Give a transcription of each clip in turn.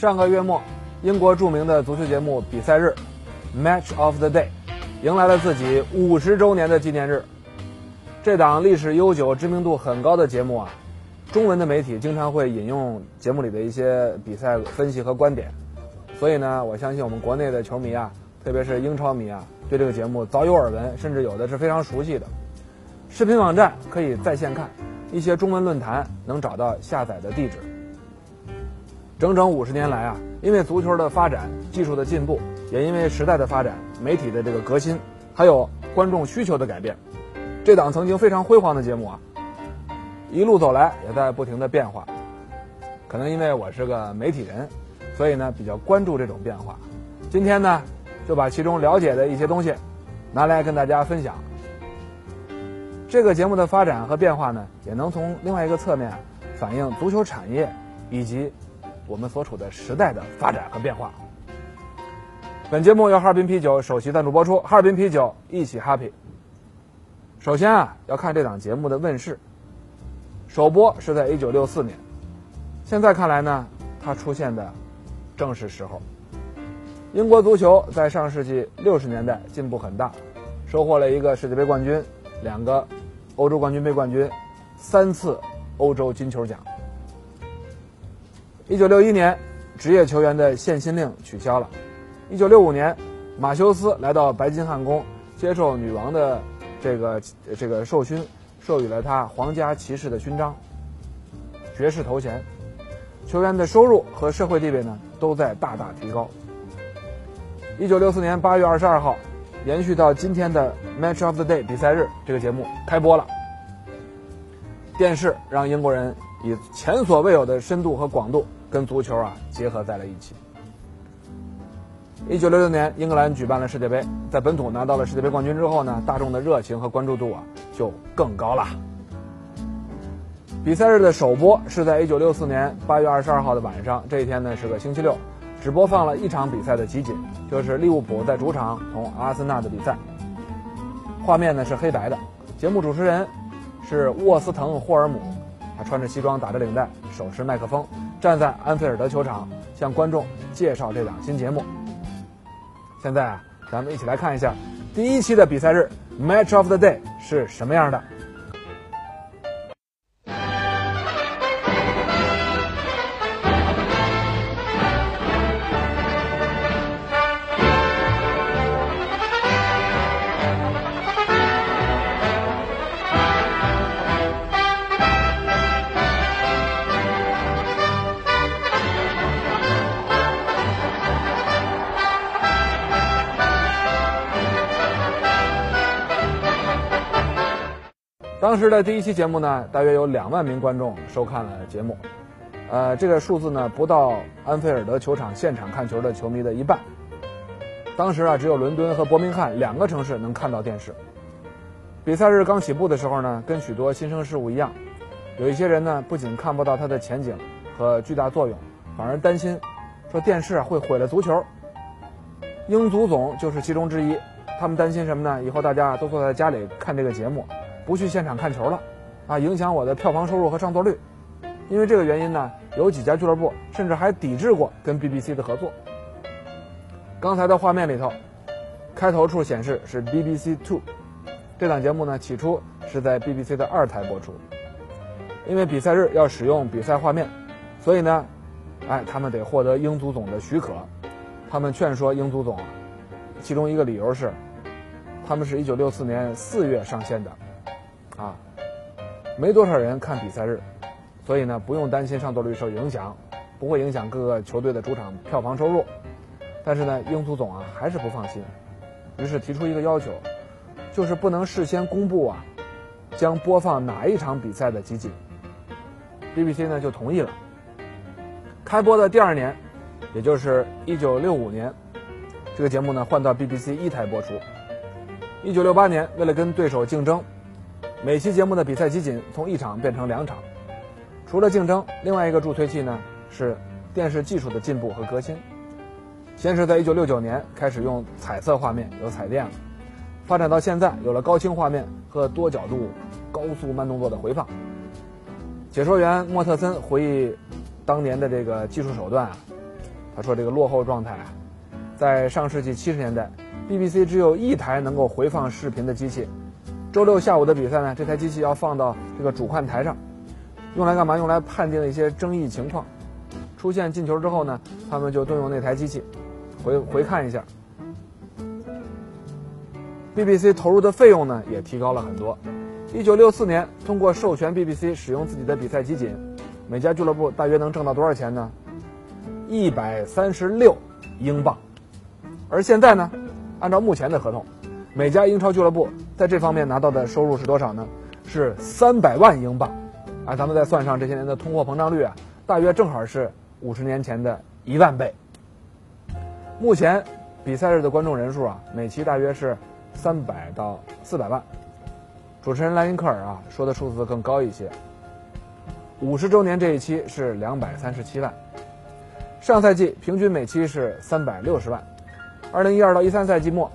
上个月末，英国著名的足球节目比赛日 （Match of the Day） 迎来了自己五十周年的纪念日。这档历史悠久、知名度很高的节目啊，中文的媒体经常会引用节目里的一些比赛分析和观点。所以呢，我相信我们国内的球迷啊，特别是英超迷啊，对这个节目早有耳闻，甚至有的是非常熟悉的。视频网站可以在线看，一些中文论坛能找到下载的地址。整整五十年来啊，因为足球的发展、技术的进步，也因为时代的发展、媒体的这个革新，还有观众需求的改变，这档曾经非常辉煌的节目啊，一路走来也在不停的变化。可能因为我是个媒体人，所以呢比较关注这种变化。今天呢，就把其中了解的一些东西拿来跟大家分享。这个节目的发展和变化呢，也能从另外一个侧面反映足球产业以及。我们所处的时代的发展和变化。本节目由哈尔滨啤酒首席赞助播出，哈尔滨啤酒一起 happy。首先啊，要看这档节目的问世，首播是在一九六四年，现在看来呢，它出现的正是时候。英国足球在上世纪六十年代进步很大，收获了一个世界杯冠军，两个欧洲冠军杯冠军，三次欧洲金球奖。一九六一年，职业球员的限薪令取消了。一九六五年，马修斯来到白金汉宫，接受女王的这个这个授勋，授予了他皇家骑士的勋章，爵士头衔。球员的收入和社会地位呢，都在大大提高。一九六四年八月二十二号，延续到今天的 Match of the Day 比赛日这个节目开播了。电视让英国人以前所未有的深度和广度。跟足球啊结合在了一起。一九六六年，英格兰举办了世界杯，在本土拿到了世界杯冠军之后呢，大众的热情和关注度啊就更高了。比赛日的首播是在一九六四年八月二十二号的晚上，这一天呢是个星期六，只播放了一场比赛的集锦，就是利物浦在主场同阿森纳的比赛。画面呢是黑白的，节目主持人是沃斯滕霍尔姆，他穿着西装，打着领带，手持麦克风。站在安菲尔德球场，向观众介绍这档新节目。现在啊，咱们一起来看一下第一期的比赛日 Match of the Day 是什么样的。当时的第一期节目呢，大约有两万名观众收看了节目，呃，这个数字呢不到安菲尔德球场现场看球的球迷的一半。当时啊，只有伦敦和伯明翰两个城市能看到电视。比赛日刚起步的时候呢，跟许多新生事物一样，有一些人呢不仅看不到它的前景和巨大作用，反而担心说电视会毁了足球。英足总就是其中之一，他们担心什么呢？以后大家都坐在家里看这个节目。不去现场看球了，啊，影响我的票房收入和上座率。因为这个原因呢，有几家俱乐部甚至还抵制过跟 BBC 的合作。刚才的画面里头，开头处显示是 BBC Two，这档节目呢起初是在 BBC 的二台播出。因为比赛日要使用比赛画面，所以呢，哎，他们得获得英足总的许可。他们劝说英足总，其中一个理由是，他们是一九六四年四月上线的。啊，没多少人看比赛日，所以呢不用担心上座率受影响，不会影响各个球队的主场票房收入。但是呢，英足总啊还是不放心，于是提出一个要求，就是不能事先公布啊，将播放哪一场比赛的集锦，BBC 呢就同意了。开播的第二年，也就是1965年，这个节目呢换到 BBC 一台播出。1968年，为了跟对手竞争，每期节目的比赛集锦从一场变成两场。除了竞争，另外一个助推器呢是电视技术的进步和革新。先是在1969年开始用彩色画面，有彩电了，发展到现在有了高清画面和多角度、高速慢动作的回放。解说员莫特森回忆当年的这个技术手段啊，他说这个落后状态啊，在上世纪七十年代，BBC 只有一台能够回放视频的机器。周六下午的比赛呢，这台机器要放到这个主看台上，用来干嘛？用来判定一些争议情况。出现进球之后呢，他们就动用那台机器，回回看一下。BBC 投入的费用呢，也提高了很多。一九六四年，通过授权 BBC 使用自己的比赛集锦，每家俱乐部大约能挣到多少钱呢？一百三十六英镑。而现在呢，按照目前的合同，每家英超俱乐部在这方面拿到的收入是多少呢？是三百万英镑。啊，咱们再算上这些年的通货膨胀率啊，大约正好是五十年前的一万倍。目前比赛日的观众人数啊，每期大约是三百到四百万。主持人莱因克尔啊说的数字更高一些。五十周年这一期是两百三十七万，上赛季平均每期是三百六十万，二零一二到一三赛季末，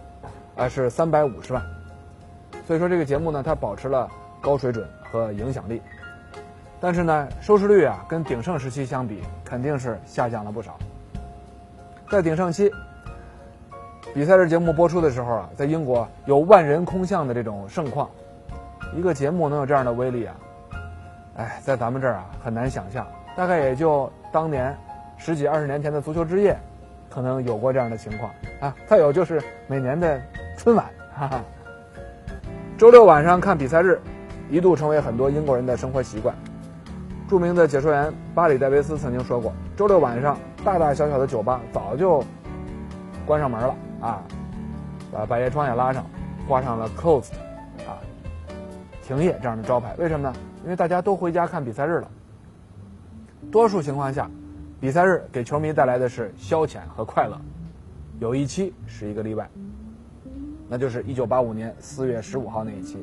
啊是三百五十万，所以说这个节目呢它保持了高水准和影响力，但是呢收视率啊跟鼎盛时期相比肯定是下降了不少。在鼎盛期，比赛日节目播出的时候啊，在英国有万人空巷的这种盛况。一个节目能有这样的威力啊！哎，在咱们这儿啊很难想象，大概也就当年十几二十年前的足球之夜，可能有过这样的情况啊。再有就是每年的春晚，哈哈。周六晚上看比赛日，一度成为很多英国人的生活习惯。著名的解说员巴里·戴维斯曾经说过，周六晚上大大小小的酒吧早就关上门了啊，把百叶窗也拉上，挂上了 closed 啊。停业这样的招牌，为什么呢？因为大家都回家看比赛日了。多数情况下，比赛日给球迷带来的是消遣和快乐。有一期是一个例外，那就是1985年4月15号那一期。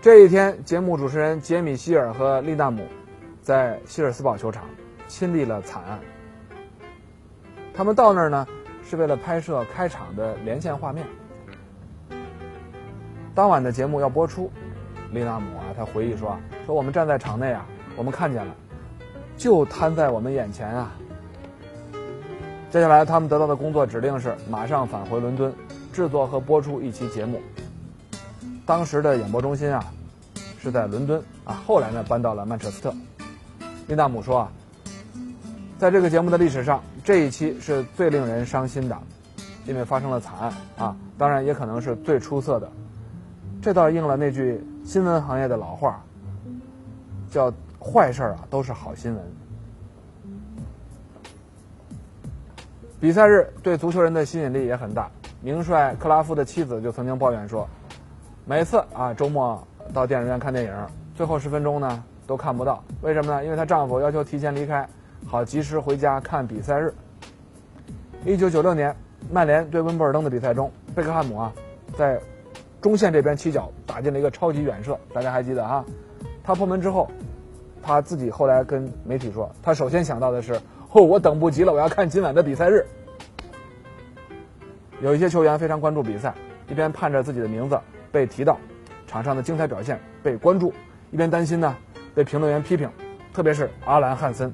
这一天，节目主持人杰米·希尔和利纳姆在希尔斯堡球场亲历了惨案。他们到那儿呢，是为了拍摄开场的连线画面。当晚的节目要播出。利纳姆啊，他回忆说：“说我们站在场内啊，我们看见了，就摊在我们眼前啊。接下来他们得到的工作指令是马上返回伦敦，制作和播出一期节目。当时的演播中心啊是在伦敦啊，后来呢搬到了曼彻斯特。利纳姆说啊，在这个节目的历史上，这一期是最令人伤心的，因为发生了惨案啊，当然也可能是最出色的。这倒应了那句。”新闻行业的老话叫“坏事啊都是好新闻”。比赛日对足球人的吸引力也很大。名帅克拉夫的妻子就曾经抱怨说：“每次啊周末到电影院看电影，最后十分钟呢都看不到，为什么呢？因为她丈夫要求提前离开，好及时回家看比赛日。”一九九六年曼联对温布尔登的比赛中，贝克汉姆啊在。中线这边起脚打进了一个超级远射，大家还记得哈？他破门之后，他自己后来跟媒体说，他首先想到的是：哦，我等不及了，我要看今晚的比赛日。有一些球员非常关注比赛，一边盼着自己的名字被提到，场上的精彩表现被关注，一边担心呢被评论员批评，特别是阿兰·汉森，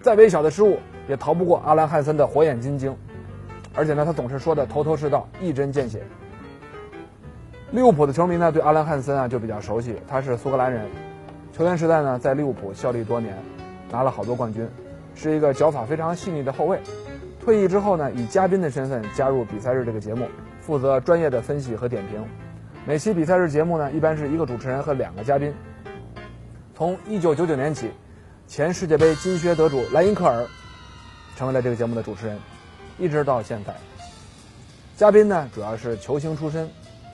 再微小的失误也逃不过阿兰·汉森的火眼金睛，而且呢，他总是说的头头是道，一针见血。利物浦的球迷呢，对阿兰·汉森啊就比较熟悉。他是苏格兰人，球员时代呢在利物浦效力多年，拿了好多冠军，是一个脚法非常细腻的后卫。退役之后呢，以嘉宾的身份加入比赛日这个节目，负责专业的分析和点评。每期比赛日节目呢，一般是一个主持人和两个嘉宾。从1999年起，前世界杯金靴得主莱因克尔成为了这个节目的主持人，一直到现在。嘉宾呢，主要是球星出身。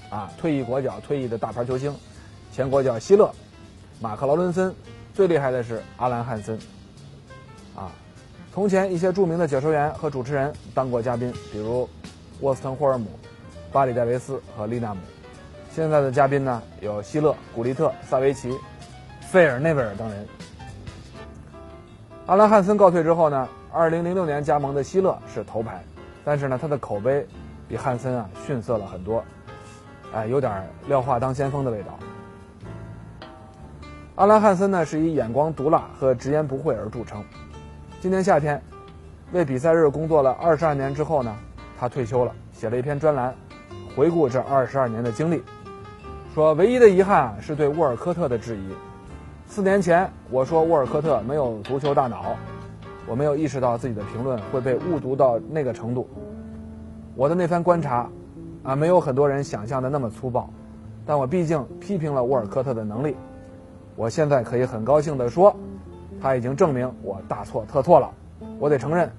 啊，退役国脚、退役的大牌球星，前国脚希勒、马克劳伦森、最厉害的是阿兰·汉森。啊，从前一些著名的解说员和主持人当过嘉宾，比如沃斯滕·霍尔姆、巴里·戴维斯和利纳姆。现在的嘉宾呢，有希勒、古利特、萨维奇、费尔内维尔等人。阿兰·汉森告退之后呢，2006年加盟的希勒是头牌，但是呢，他的口碑比汉森啊逊色了很多，哎，有点廖化当先锋的味道。阿兰·汉森呢是以眼光毒辣和直言不讳而著称。今年夏天，为比赛日工作了二十二年之后呢，他退休了，写了一篇专栏，回顾这二十二年的经历。说唯一的遗憾是对沃尔科特的质疑。四年前我说沃尔科特没有足球大脑，我没有意识到自己的评论会被误读到那个程度。我的那番观察，啊，没有很多人想象的那么粗暴，但我毕竟批评了沃尔科特的能力。我现在可以很高兴地说，他已经证明我大错特错了。我得承认，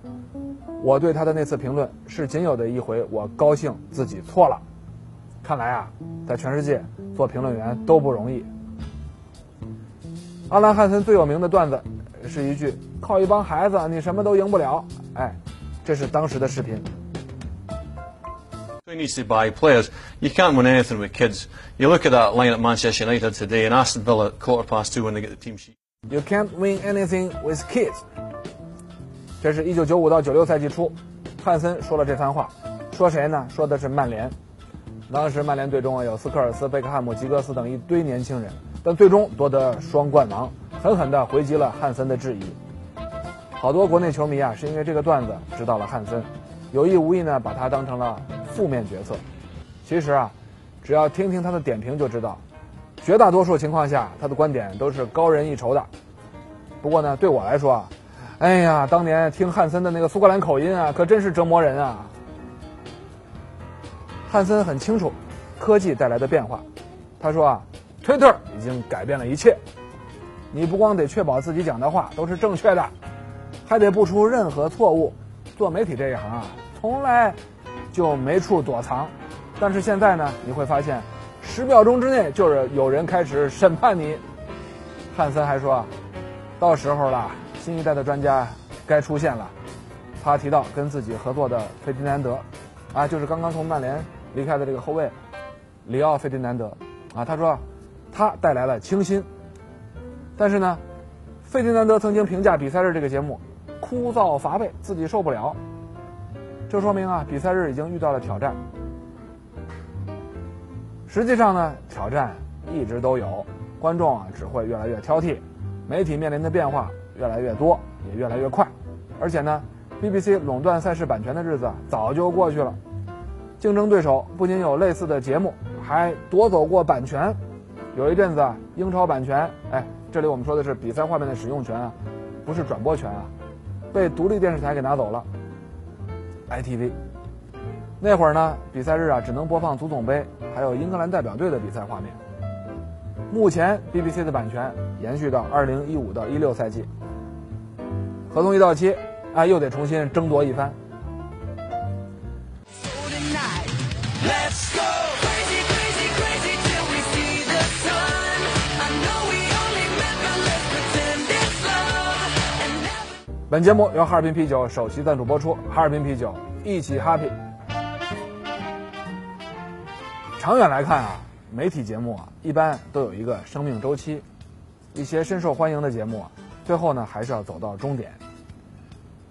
我对他的那次评论是仅有的一回我高兴自己错了。看来啊，在全世界做评论员都不容易。阿兰·汉森最有名的段子是一句：“靠一帮孩子，你什么都赢不了。”哎，这是当时的视频。Who needs to buy players? You can't win anything with kids. You look at that line at Manchester United today, and Aston Villa quarter past two when they get the team sheet. You can't win anything with kids。这是一九九五到九六赛季初，汉森说了这番话。说谁呢？说的是曼联。当时曼联队中啊有斯科尔斯、贝克汉姆、吉格斯等一堆年轻人，但最终夺得双冠王，狠狠地回击了汉森的质疑。好多国内球迷啊是因为这个段子知道了汉森，有意无意呢把他当成了负面角色。其实啊，只要听听他的点评就知道，绝大多数情况下他的观点都是高人一筹的。不过呢，对我来说啊，哎呀，当年听汉森的那个苏格兰口音啊，可真是折磨人啊。汉森很清楚科技带来的变化，他说啊，Twitter 已经改变了一切。你不光得确保自己讲的话都是正确的，还得不出任何错误。做媒体这一行啊，从来就没处躲藏。但是现在呢，你会发现，十秒钟之内就是有人开始审判你。汉森还说，到时候了，新一代的专家该出现了。他提到跟自己合作的费迪南德，啊，就是刚刚从曼联。离开的这个后卫里奥费迪南德啊，他说他带来了清新。但是呢，费迪南德曾经评价比赛日这个节目枯燥乏味，自己受不了。这说明啊，比赛日已经遇到了挑战。实际上呢，挑战一直都有，观众啊只会越来越挑剔，媒体面临的变化越来越多，也越来越快。而且呢，BBC 垄断赛事版权的日子早就过去了。竞争对手不仅有类似的节目，还夺走过版权。有一阵子啊，英超版权，哎，这里我们说的是比赛画面的使用权啊，不是转播权啊，被独立电视台给拿走了。ITV 那会儿呢，比赛日啊只能播放足总杯还有英格兰代表队的比赛画面。目前 BBC 的版权延续到2015到16赛季，合同一到期，啊，又得重新争夺一番。本节目由哈尔滨啤酒首席赞助播出，哈尔滨啤酒一起 happy。长远来看啊，媒体节目啊一般都有一个生命周期，一些深受欢迎的节目啊，最后呢还是要走到终点。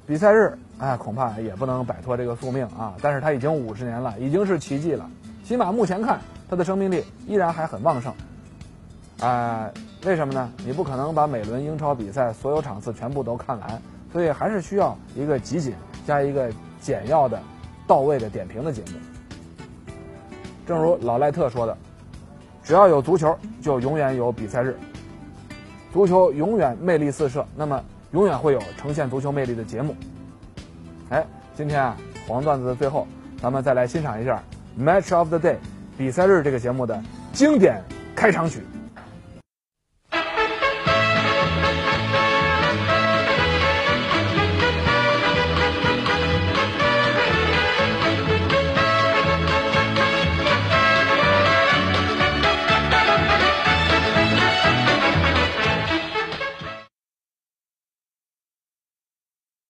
比赛日哎，恐怕也不能摆脱这个宿命啊，但是它已经五十年了，已经是奇迹了。起码目前看，它的生命力依然还很旺盛。啊，为什么呢？你不可能把每轮英超比赛所有场次全部都看完。所以还是需要一个集锦加一个简要的、到位的点评的节目。正如老赖特说的：“只要有足球，就永远有比赛日。足球永远魅力四射，那么永远会有呈现足球魅力的节目。”哎，今天啊，黄段子的最后，咱们再来欣赏一下《Match of the Day》比赛日这个节目的经典开场曲。